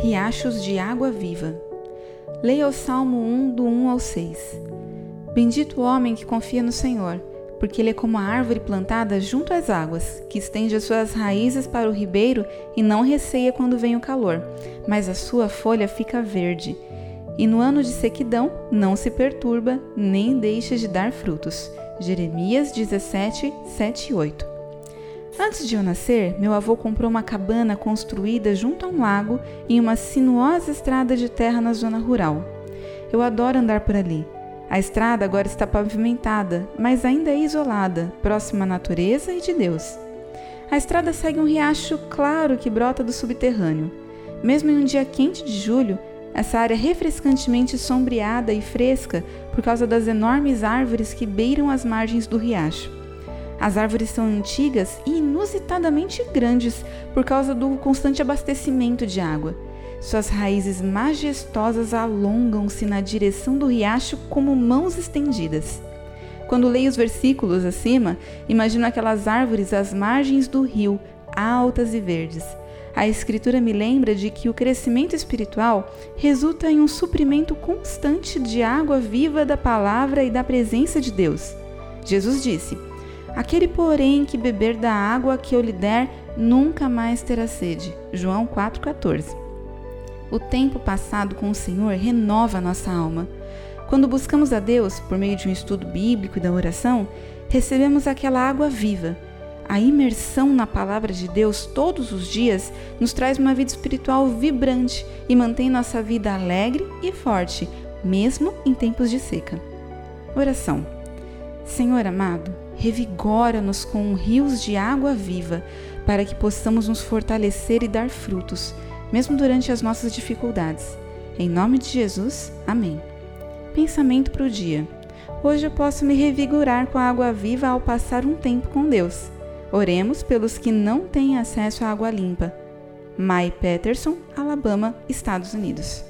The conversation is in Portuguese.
Riachos de água viva. Leia o Salmo 1, do 1 ao 6. Bendito o homem que confia no Senhor, porque ele é como a árvore plantada junto às águas, que estende as suas raízes para o ribeiro e não receia quando vem o calor, mas a sua folha fica verde. E no ano de sequidão não se perturba, nem deixa de dar frutos. Jeremias 17, 7 e 8. Antes de eu nascer, meu avô comprou uma cabana construída junto a um lago em uma sinuosa estrada de terra na zona rural. Eu adoro andar por ali. A estrada agora está pavimentada, mas ainda é isolada, próxima à natureza e de Deus. A estrada segue um riacho claro que brota do subterrâneo. Mesmo em um dia quente de julho, essa área é refrescantemente sombreada e fresca por causa das enormes árvores que beiram as margens do riacho. As árvores são antigas e inusitadamente grandes por causa do constante abastecimento de água. Suas raízes majestosas alongam-se na direção do riacho como mãos estendidas. Quando leio os versículos acima, imagino aquelas árvores às margens do rio, altas e verdes. A Escritura me lembra de que o crescimento espiritual resulta em um suprimento constante de água viva da palavra e da presença de Deus. Jesus disse: Aquele, porém, que beber da água que eu lhe der, nunca mais terá sede. João 4,14. O tempo passado com o Senhor renova a nossa alma. Quando buscamos a Deus por meio de um estudo bíblico e da oração, recebemos aquela água viva. A imersão na palavra de Deus todos os dias nos traz uma vida espiritual vibrante e mantém nossa vida alegre e forte, mesmo em tempos de seca. Oração. Senhor amado, revigora-nos com rios de água viva, para que possamos nos fortalecer e dar frutos, mesmo durante as nossas dificuldades. Em nome de Jesus, amém. Pensamento para o dia. Hoje eu posso me revigorar com a água viva ao passar um tempo com Deus. Oremos pelos que não têm acesso à água limpa. Mai Peterson, Alabama, Estados Unidos.